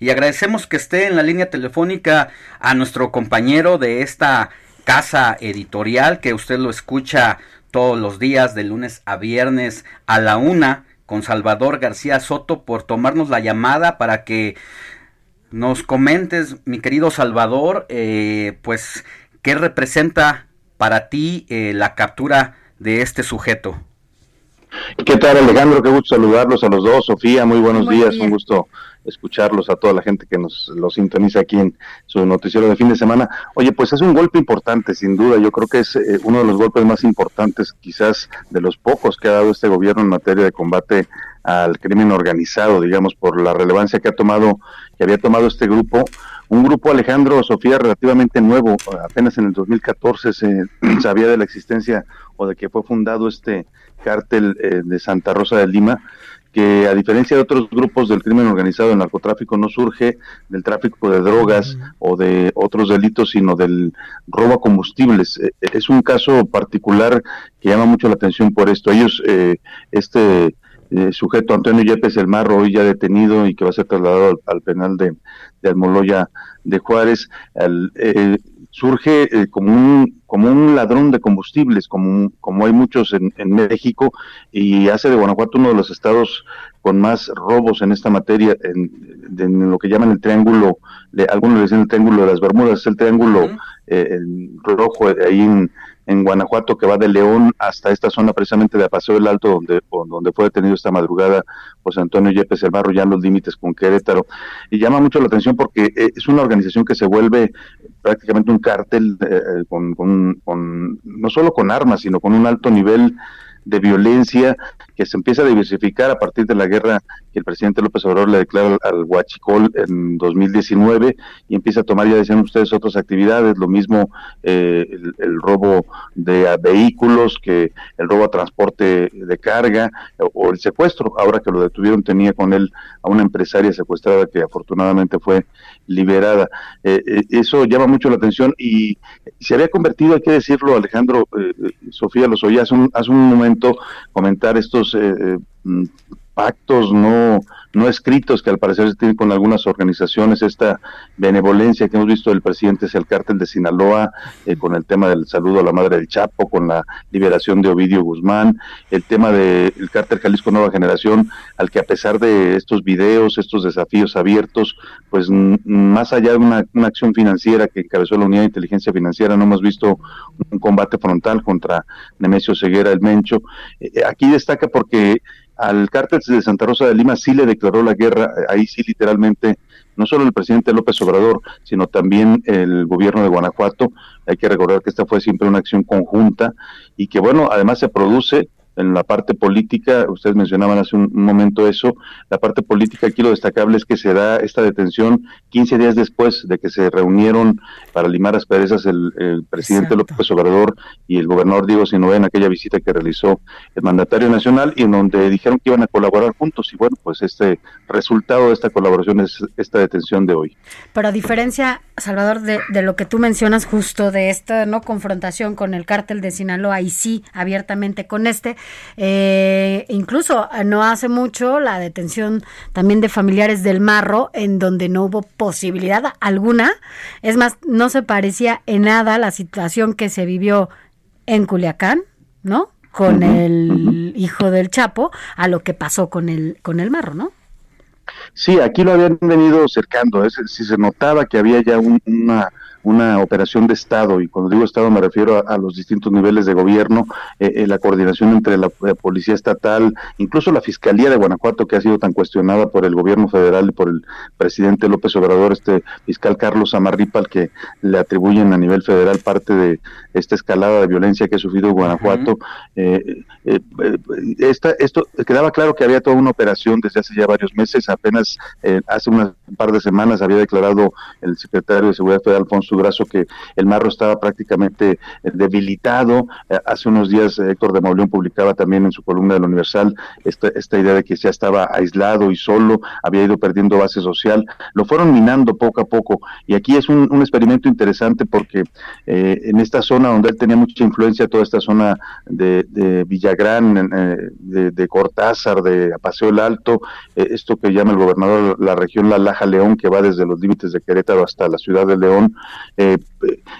Y agradecemos que esté en la línea telefónica a nuestro compañero de esta casa editorial, que usted lo escucha todos los días, de lunes a viernes a la una, con Salvador García Soto, por tomarnos la llamada para que nos comentes, mi querido Salvador, eh, pues, ¿qué representa para ti eh, la captura de este sujeto? ¿Qué tal Alejandro? Qué gusto saludarlos a los dos. Sofía, muy buenos días. Un gusto escucharlos a toda la gente que nos lo sintoniza aquí en su noticiero de fin de semana. Oye, pues es un golpe importante, sin duda. Yo creo que es eh, uno de los golpes más importantes, quizás de los pocos que ha dado este gobierno en materia de combate al crimen organizado, digamos, por la relevancia que ha tomado, que había tomado este grupo. Un grupo, Alejandro, Sofía, relativamente nuevo, apenas en el 2014 se sabía de la existencia o de que fue fundado este cártel eh, de Santa Rosa de Lima, que a diferencia de otros grupos del crimen organizado, el narcotráfico no surge del tráfico de drogas o de otros delitos, sino del robo a combustibles. Eh, es un caso particular que llama mucho la atención por esto. Ellos, eh, este sujeto Antonio Yepes El Marro, hoy ya detenido y que va a ser trasladado al, penal de, de Almoloya de Juárez, al, surge eh, como un como un ladrón de combustibles, como, como hay muchos en, México, y hace de Guanajuato uno de los estados con más robos en esta materia, en, lo que llaman el triángulo, de, algunos le dicen el triángulo de las Bermudas, es el triángulo eh, rojo ahí en, en Guanajuato que va de León hasta esta zona precisamente de Paseo del Alto donde, donde fue detenido esta madrugada José Antonio Yepes El Barro ya en los límites con Querétaro. Y llama mucho la atención porque eh, es una organización que se vuelve prácticamente un cártel eh, con, con, no solo con armas sino con un alto nivel de violencia que se empieza a diversificar a partir de la guerra que el presidente López Obrador le declara al Huachicol en 2019 y empieza a tomar, ya decían ustedes, otras actividades, lo mismo eh, el, robo de vehículos, que el robo a transporte de carga o el secuestro. Ahora que lo detuvieron tenía con él a una empresaria secuestrada que afortunadamente fue liberada. Eh, eh, eso llama mucho la atención y se había convertido, hay que decirlo, Alejandro, Sofía, los oía hace un, hace un momento comentar estos mm, pactos no, no escritos que al parecer se tienen con algunas organizaciones, esta benevolencia que hemos visto del presidente hacia el cártel de Sinaloa, eh, con el tema del saludo a la madre del Chapo, con la liberación de Ovidio Guzmán, el tema del cártel Jalisco Nueva Generación, al que a pesar de estos videos, estos desafíos abiertos, pues más allá de una, acción financiera que encabezó la Unidad de Inteligencia Financiera, no hemos visto un combate frontal contra Nemesio Ceguera, el Mencho. Eh, eh, aquí destaca porque al cártel de Santa Rosa de Lima sí le declaró la guerra, eh, ahí sí literalmente, no solo el presidente López Obrador, sino también el gobierno de Guanajuato. Hay que recordar que esta fue siempre una acción conjunta y que, bueno, además se produce en la parte política, ustedes mencionaban hace un, momento eso, la parte política aquí lo destacable es que se da esta detención 15 días después de que se reunieron para limar asperezas el, el presidente López Obrador y el gobernador Diego Sinoé en aquella visita que realizó el mandatario nacional y en donde dijeron que iban a colaborar juntos. Y bueno, pues este resultado de esta colaboración es esta detención de hoy. Pero a diferencia, Salvador, de, de lo que tú mencionas justo de esta no confrontación con el cártel de Sinaloa y sí abiertamente con este, eh, incluso eh, no hace mucho la detención también de familiares del Marro, en donde no hubo posibilidad alguna. Es más, no se parecía en nada la situación que se vivió en Culiacán, ¿no? Con el hijo del Chapo, a lo que pasó con el, con el Marro, ¿no? Sí, aquí lo habían venido cercando, es, si se notaba que había ya una una operación de Estado, y cuando digo Estado me refiero a, los distintos niveles de gobierno, eh, eh, la coordinación entre la, Policía Estatal, incluso la Fiscalía de Guanajuato, que ha sido tan cuestionada por el gobierno federal y por el presidente López Obrador, este fiscal Carlos Amarripa, al que le atribuyen a nivel federal parte de esta escalada de violencia que ha sufrido Guanajuato. Eh, esta, esto quedaba claro que había toda una operación desde hace ya varios meses, apenas hace un par de semanas había declarado el secretario de Seguridad Federal, Alfonso su brazo que el marro estaba prácticamente eh, debilitado. Eh, hace unos días eh, Héctor de Mauleón publicaba también en su columna del Universal esta, esta idea de que ya estaba aislado y solo, había ido perdiendo base social. Lo fueron minando poco a poco y aquí es un, experimento interesante porque en esta zona donde él tenía mucha influencia, toda esta zona de, de Villagrán, de, Cortázar, de Paseo el Alto, esto que el gobernador la región La Laja León, que va desde los límites de Querétaro hasta la ciudad de León, eh,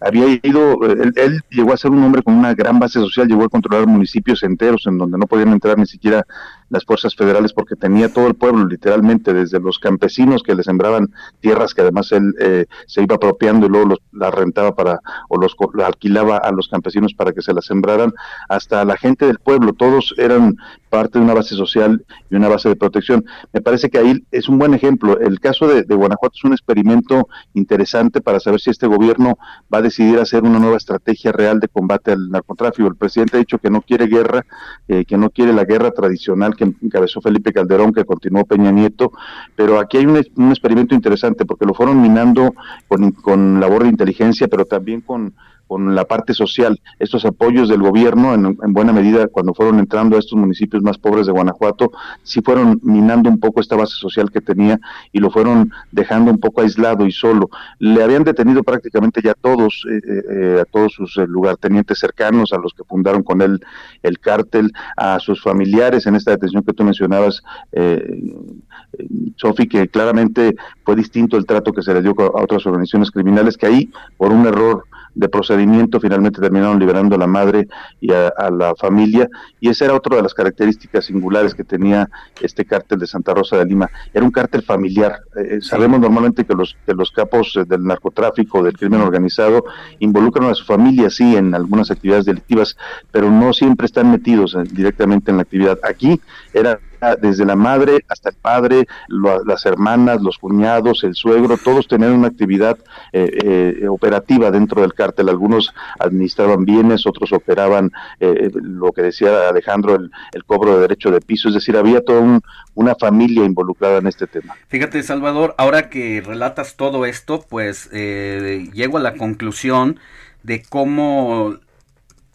había ido, él, llegó a ser un hombre con una gran base social, llegó a controlar municipios enteros en donde no podían entrar ni siquiera las fuerzas federales porque tenía todo el pueblo literalmente, desde los campesinos que le sembraban tierras que además él eh, se iba apropiando y luego los, las rentaba para o los alquilaba a los campesinos para que se las sembraran, hasta la gente del pueblo, todos eran parte de una base social y una base de protección. Me parece que ahí es un buen ejemplo. El caso de, Guanajuato es un experimento interesante para saber si este gobierno va a decidir hacer una nueva estrategia real de combate al narcotráfico. El presidente ha dicho que no quiere guerra, eh, que no quiere la guerra tradicional que encabezó Felipe Calderón, que continuó Peña Nieto, pero aquí hay un, experimento interesante porque lo fueron minando con, con labor de inteligencia, pero también con con la parte social. Estos apoyos del gobierno, en, buena medida, cuando fueron entrando a estos municipios más pobres de Guanajuato, sí fueron minando un poco esta base social que tenía y lo fueron dejando un poco aislado y solo. Le habían detenido prácticamente ya todos, eh, eh, eh, a todos sus lugartenientes cercanos, a los que fundaron con él el cártel, a sus familiares en esta detención que tú mencionabas, Sofi, que claramente fue distinto el trato que se le dio a otras organizaciones criminales, que ahí, por un error de procedimiento, finalmente terminaron liberando a la madre y a, la familia, y esa era otra de las características singulares que tenía este cártel de Santa Rosa de Lima. Era un cártel familiar. Eh, sabemos normalmente que los, que los capos eh, del narcotráfico, del crimen organizado, involucran a su familia, sí, en algunas actividades delictivas, pero no siempre están metidos eh, directamente en la actividad. Aquí era desde la madre hasta el padre, las hermanas, los cuñados, el suegro, todos tenían una actividad eh, eh, operativa dentro del cártel. Algunos administraban bienes, otros operaban eh, lo que decía Alejandro, el, cobro de derecho de piso. Es decir, había toda una familia involucrada en este tema. Fíjate, Salvador, ahora que relatas todo esto, pues llego a la conclusión de cómo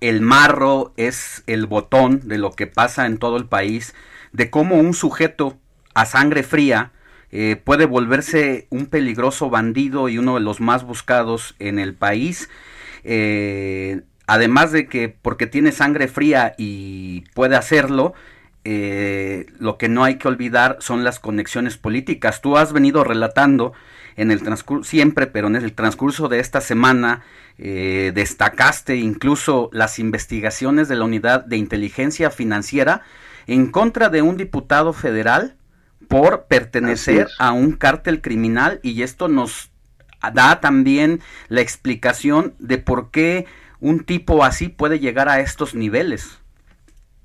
el marro es el botón de lo que pasa en todo el país de cómo un sujeto a sangre fría eh, puede volverse un peligroso bandido y uno de los más buscados en el país. Eh, además de que porque tiene sangre fría y puede hacerlo, eh, lo que no hay que olvidar son las conexiones políticas. Tú has venido relatando en el transcurso, siempre, pero en el transcurso de esta semana, destacaste incluso las investigaciones de la Unidad de Inteligencia Financiera en contra de un diputado federal por pertenecer a un cártel criminal y esto nos da también la explicación de por qué un tipo así puede llegar a estos niveles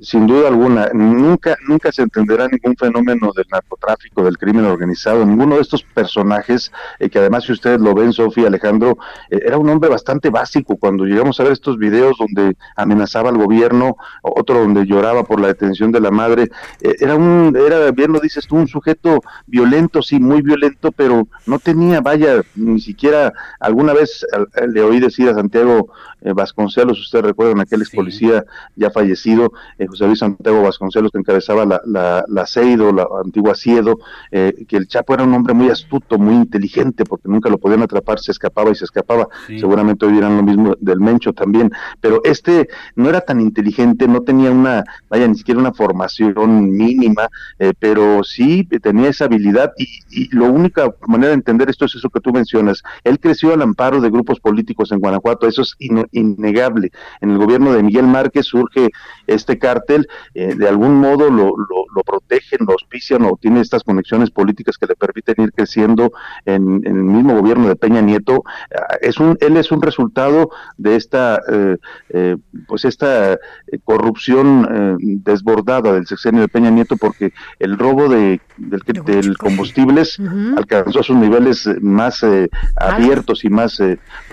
sin duda alguna, nunca, nunca se entenderá ningún fenómeno del narcotráfico, del crimen organizado, ninguno de estos personajes, eh, que además si ustedes lo ven, Sofía, Alejandro, eh, era un hombre bastante básico. Cuando llegamos a ver estos videos donde amenazaba al gobierno, otro donde lloraba por la detención de la madre, eh, era un, era, bien lo dices tú, un sujeto violento, sí, muy violento, pero no tenía, vaya, ni siquiera, alguna vez le oí decir a Santiago Vasconcelos, ustedes recuerdan aquel ex policía ya fallecido, José Luis Santiago Vasconcelos, que encabezaba la, la, la CEIDO, la antigua CIEDO, eh, que el Chapo era un hombre muy astuto, muy inteligente, porque nunca lo podían atrapar, se escapaba y se escapaba. Seguramente hoy dirán lo mismo del Mencho también, pero este no era tan inteligente, no tenía una, vaya, ni siquiera una formación mínima, eh, pero sí tenía esa habilidad y, y la única manera de entender esto es eso que tú mencionas. Él creció al amparo de grupos políticos en Guanajuato, eso es innegable. En el gobierno de Miguel Márquez surge este caso cártel, eh, de algún modo lo, lo, protegen, lo auspician o tiene estas conexiones políticas que le permiten ir creciendo en, el mismo gobierno de Peña Nieto. Ah, es un, él es un resultado de esta, eh, pues esta corrupción desbordada del sexenio de Peña Nieto porque el robo de, del, combustibles alcanzó a sus niveles más abiertos y más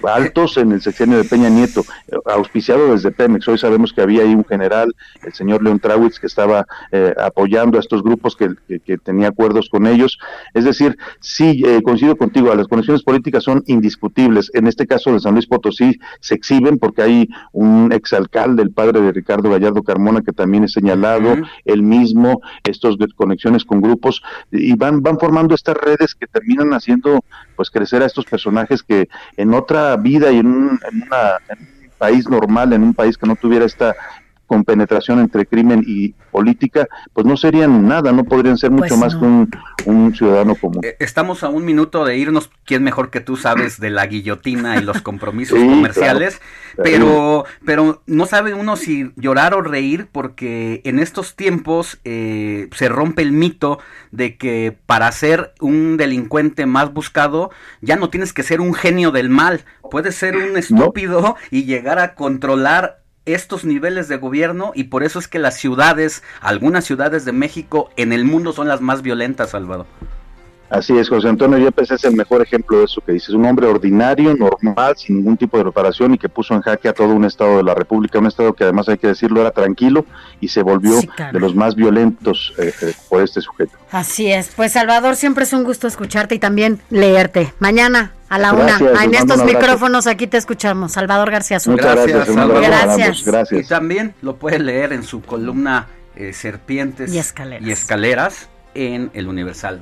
altos en el sexenio de Peña Nieto, auspiciado desde Pemex. Hoy sabemos que había ahí un general, el señor León Trawitz, que estaba eh, apoyando a estos grupos, que, tenía acuerdos con ellos. Es decir, sí, eh, coincido contigo, las conexiones políticas son indiscutibles. En este caso de San Luis Potosí se exhiben porque hay un exalcalde, el padre de Ricardo Gallardo Carmona, que también es señalado, el mismo, estas conexiones con grupos, y van, van formando estas redes que terminan haciendo pues crecer a estos personajes que en otra vida y en, un, en una país normal, en un país que no tuviera esta compenetración entre crimen y política, pues no serían nada, no podrían ser mucho pues más que un, ciudadano común. Eh, estamos a un minuto de irnos, ¿quién mejor que tú sabes de la guillotina y los compromisos comerciales? Pero, pero no sabe uno si llorar o reír porque en estos tiempos eh, se rompe el mito de que para ser un delincuente más buscado ya no tienes que ser un genio del mal, puedes ser un estúpido y llegar a controlar estos niveles de gobierno y por eso es que las ciudades, algunas ciudades de México en el mundo son las más violentas, Salvador. Así es, José Antonio Yepes es el mejor ejemplo de eso que dices, un hombre ordinario, normal, sin ningún tipo de reparación y que puso en jaque a todo un estado de la República, un estado que además hay que decirlo era tranquilo y se volvió de los más violentos eh, eh, por este sujeto. Así es, pues Salvador, siempre es un gusto escucharte y también leerte. Mañana a la una, en estos micrófonos aquí te escuchamos. Salvador García Azul. gracias, Salvador. Gracias. Y también lo puede leer en su columna eh, Serpientes y escaleras. y escaleras en El Universal.